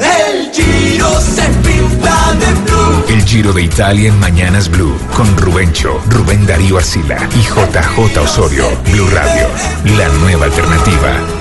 El Giro se pinta de blue. El Giro de Italia en Mañanas Blue con Rubencho, Rubén Darío Arcila y JJ Osorio. Blue Radio, la nueva alternativa.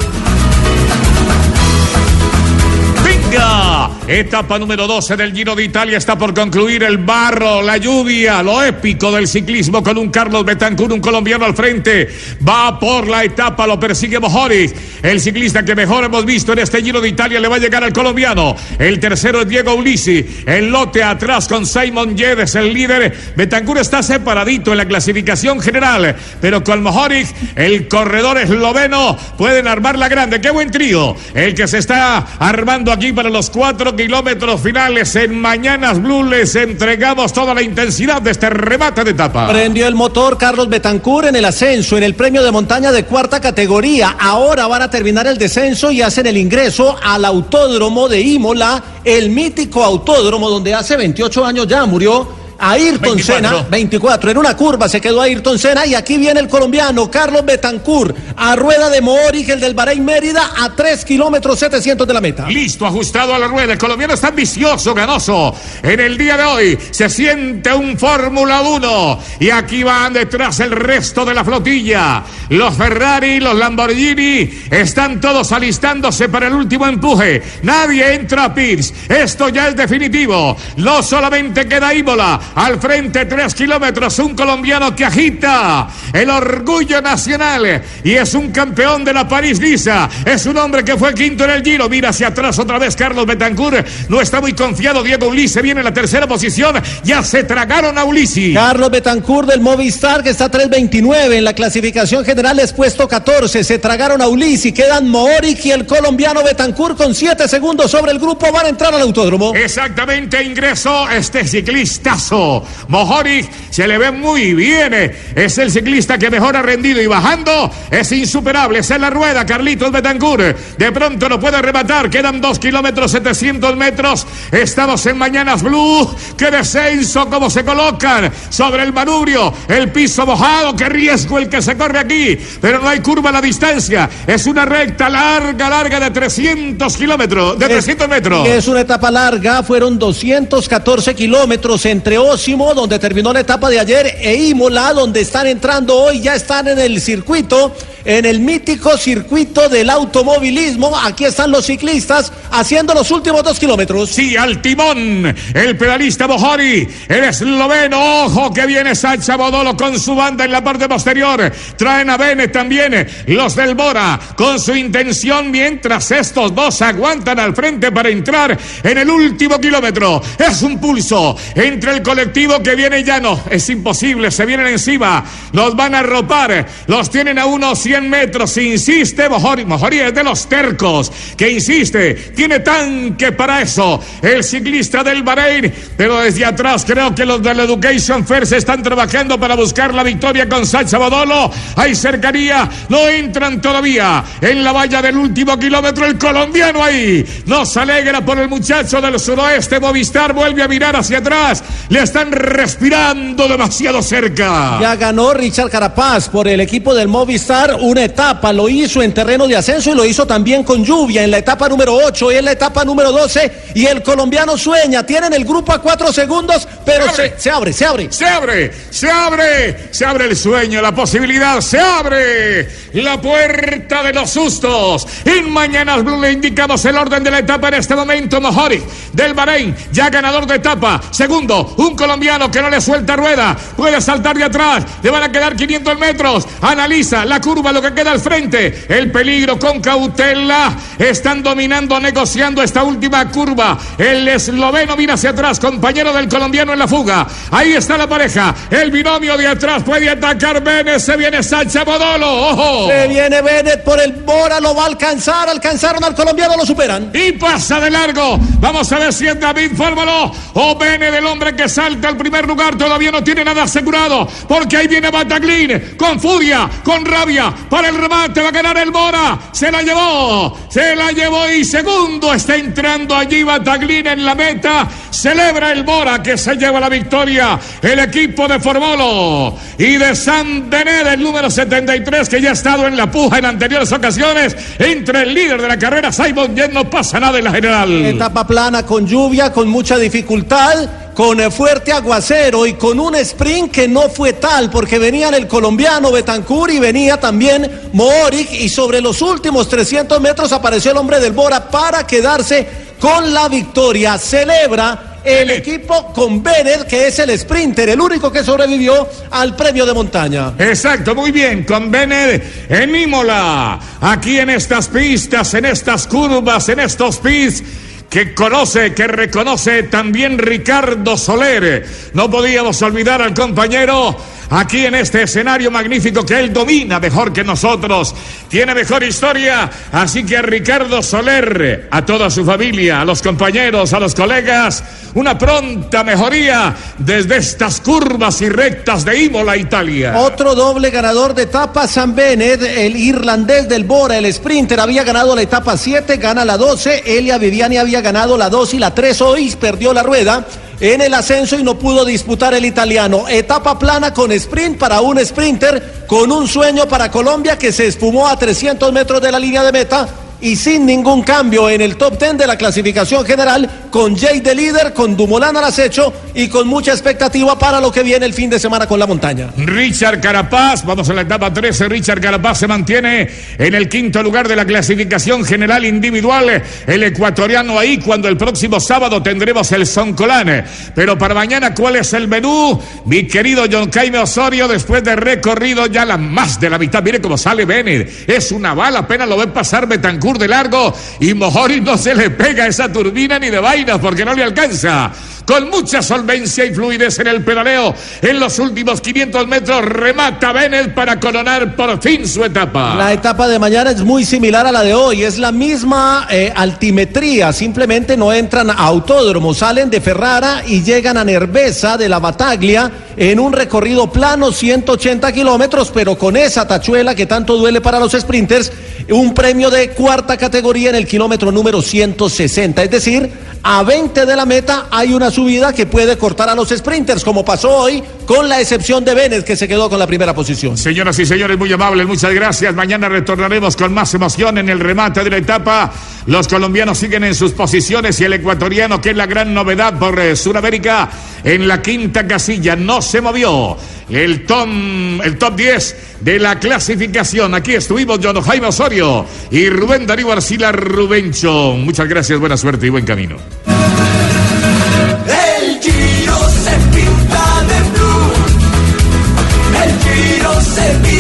Etapa número 12 del Giro de Italia está por concluir el barro, la lluvia, lo épico del ciclismo con un Carlos Betancur, un colombiano al frente. Va por la etapa, lo persigue Mojoric, el ciclista que mejor hemos visto en este Giro de Italia le va a llegar al colombiano. El tercero es Diego Ulisi, el lote atrás con Simon Yedes, el líder. Betancur está separadito en la clasificación general, pero con Mojoric, el corredor esloveno, pueden armar la grande. ¡Qué buen trío! El que se está armando aquí para los cuatro kilómetros finales en Mañanas Blue les entregamos toda la intensidad de este remate de etapa. Prendió el motor Carlos Betancur en el ascenso, en el premio de montaña de cuarta categoría. Ahora van a terminar el descenso y hacen el ingreso al autódromo de Imola, el mítico autódromo donde hace 28 años ya murió Ayrton 24. Senna, 24, en una curva se quedó Ayrton Senna y aquí viene el colombiano Carlos Betancur a rueda de Moric, el del Bahrein Mérida, a 3 kilómetros 700 de la meta. Listo, ajustado a la rueda. El colombiano está ambicioso, ganoso. En el día de hoy se siente un Fórmula 1. Y aquí van detrás el resto de la flotilla. Los Ferrari, los Lamborghini, están todos alistándose para el último empuje. Nadie entra a pits. Esto ya es definitivo. No solamente queda Imola. Al frente, tres kilómetros. Un colombiano que agita el orgullo nacional. Y es un campeón de la París-Niza. Es un hombre que fue quinto en el Giro. Mira hacia atrás otra vez Carlos Betancourt. No está muy confiado. Diego Ulisse viene en la tercera posición. Ya se tragaron a Ulisi. Carlos Betancourt del Movistar que está 3.29 en la clasificación general es puesto 14. Se tragaron a Ulisi, quedan Mooric y el colombiano Betancourt con 7 segundos sobre el grupo. Van a entrar al autódromo. Exactamente, ingresó este ciclistazo. Mojoric se le ve muy bien. Es el ciclista que mejor ha rendido y bajando es insuperable. Es en la rueda, Carlitos Betancourt. De pronto lo puede rematar. Quedan 2 kilómetros 700 metros. Estamos en Mañanas Blue. ¡Qué descenso! ¿Cómo se colocan sobre el manubrio? El piso mojado. ¡Qué riesgo el que se corre aquí! Pero no hay curva a la distancia. Es una recta larga, larga de 300 kilómetros. De 300 metros. Es una etapa larga, fueron 214 kilómetros entre Ósimo, donde terminó la etapa de ayer, e Imola, donde están entrando hoy, ya están en el circuito, en el mítico circuito del automovilismo. Aquí están los ciclistas haciendo los últimos dos kilómetros. Sí, al timón, el pedalista Bojori, el esloveno, ojo que viene Sacha Bodolo con su banda en la parte posterior, traen a Bennett también, los del Bora, con su intención, mientras estos dos aguantan al frente para entrar en el último kilómetro. Es un pulso entre el colectivo que viene llano, es imposible, se vienen encima, los van a arropar, los tienen a unos 100 metros, insiste Bojori es de los tercos, que insiste, tiene tanque para eso, el ciclista del Bahrein, pero desde atrás creo que los del Education First están trabajando para buscar la victoria con Sacha Bodolo, hay cercanía, no entran todavía en la valla del último kilómetro, el colombiano ahí, nos alegra por el muchacho del suroeste, Movistar vuelve a mirar hacia atrás, le están respirando demasiado cerca. Ya ganó Richard Carapaz por el equipo del Movistar una etapa, lo hizo en terreno de ascenso y lo hizo también con lluvia en la etapa número 8 y en la etapa número 12 y el colombiano sueña, tienen el grupo a 4 segundos, pero se, se abre, se abre. Se abre, se abre, se abre el sueño, la posibilidad, se abre la puerta de los sustos. En Mañanas Blue le indicamos el orden de la etapa en este momento. Mojori del Bahrein, ya ganador de etapa. Segundo, un colombiano que no le suelta rueda, puede saltar de atrás, le van a quedar 500 metros. Analiza la curva lo que queda al frente. El peligro con cautela. Están dominando, negociando esta última curva. El esloveno mira hacia atrás, compañero del colombiano en la fuga. Ahí está la pareja. El binomio de atrás puede atacar Bennett. Se viene Sacha Bodolo. ¡Ojo! Se viene Bennett por el Bora, lo va a alcanzar. Alcanzaron al colombiano, lo superan. Y pasa de largo. Vamos a ver si es David Fórmalo o Bennett, el hombre que salta al primer lugar. Todavía no tiene nada asegurado. Porque ahí viene Bataglin con furia, con rabia. Para el remate va a ganar el Bora. Se la llevó. Se la llevó y segundo está entrando allí Bataglin en la meta. Celebra el Bora que se lleva la victoria. El equipo de Formolo y de San Denet, el número 73 que ya ha estado en la puja en anteriores ocasiones entre el líder de la carrera Simon Yen no pasa nada en la general. Etapa plana con lluvia, con mucha dificultad, con eh, fuerte aguacero y con un sprint que no fue tal porque venían el colombiano Betancur y venía también Mohoric y sobre los últimos 300 metros apareció el hombre del Bora para quedarse con la victoria. Celebra el equipo con Bennett, que es el sprinter, el único que sobrevivió al premio de montaña. Exacto, muy bien, con Bennett en Imola, aquí en estas pistas, en estas curvas, en estos pits que conoce, que reconoce también Ricardo Soler. No podíamos olvidar al compañero aquí en este escenario magnífico que él domina mejor que nosotros. Tiene mejor historia. Así que a Ricardo Soler, a toda su familia, a los compañeros, a los colegas, una pronta mejoría desde estas curvas y rectas de Imola, Italia. Otro doble ganador de etapa, San Bennett, el irlandés del Bora, el sprinter, había ganado la etapa 7, gana la 12. Elia Viviani había ganado la 2 y la 3 hoy, perdió la rueda en el ascenso y no pudo disputar el italiano. Etapa plana con sprint para un sprinter, con un sueño para Colombia que se espumó a 300 metros de la línea de meta y sin ningún cambio en el top 10 de la clasificación general, con Jay de líder, con Dumoulin al acecho y con mucha expectativa para lo que viene el fin de semana con la montaña. Richard Carapaz, vamos a la etapa 13, Richard Carapaz se mantiene en el quinto lugar de la clasificación general individual, el ecuatoriano ahí cuando el próximo sábado tendremos el Soncolán. Pero para mañana, ¿cuál es el menú? Mi querido John Jaime Osorio, después de recorrido ya la más de la mitad, mire cómo sale Bennett, es una bala, apenas lo ven pasar Betancourt de largo y Mojori no se le pega esa turbina ni de vainas porque no le alcanza. Con mucha solvencia y fluidez en el pedaleo, en los últimos 500 metros remata Bennett para coronar por fin su etapa. La etapa de mañana es muy similar a la de hoy, es la misma eh, altimetría, simplemente no entran a autódromo, salen de Ferrara y llegan a Nervesa de la Bataglia en un recorrido plano 180 kilómetros, pero con esa tachuela que tanto duele para los sprinters, un premio de cuarta categoría en el kilómetro número 160, es decir, a 20 de la meta hay una subida que puede cortar a los sprinters, como pasó hoy, con la excepción de Bennett, que se quedó con la primera posición. Señoras y señores, muy amables, muchas gracias. Mañana retornaremos con más emoción en el remate de la etapa. Los colombianos siguen en sus posiciones y el ecuatoriano, que es la gran novedad por eh, Sudamérica, en la quinta casilla, no se movió. El, tom, el top 10 de la clasificación. Aquí estuvimos John Jaime Osorio y Rubén Darío Arcila Rubencho. Muchas gracias, buena suerte y buen camino. Giro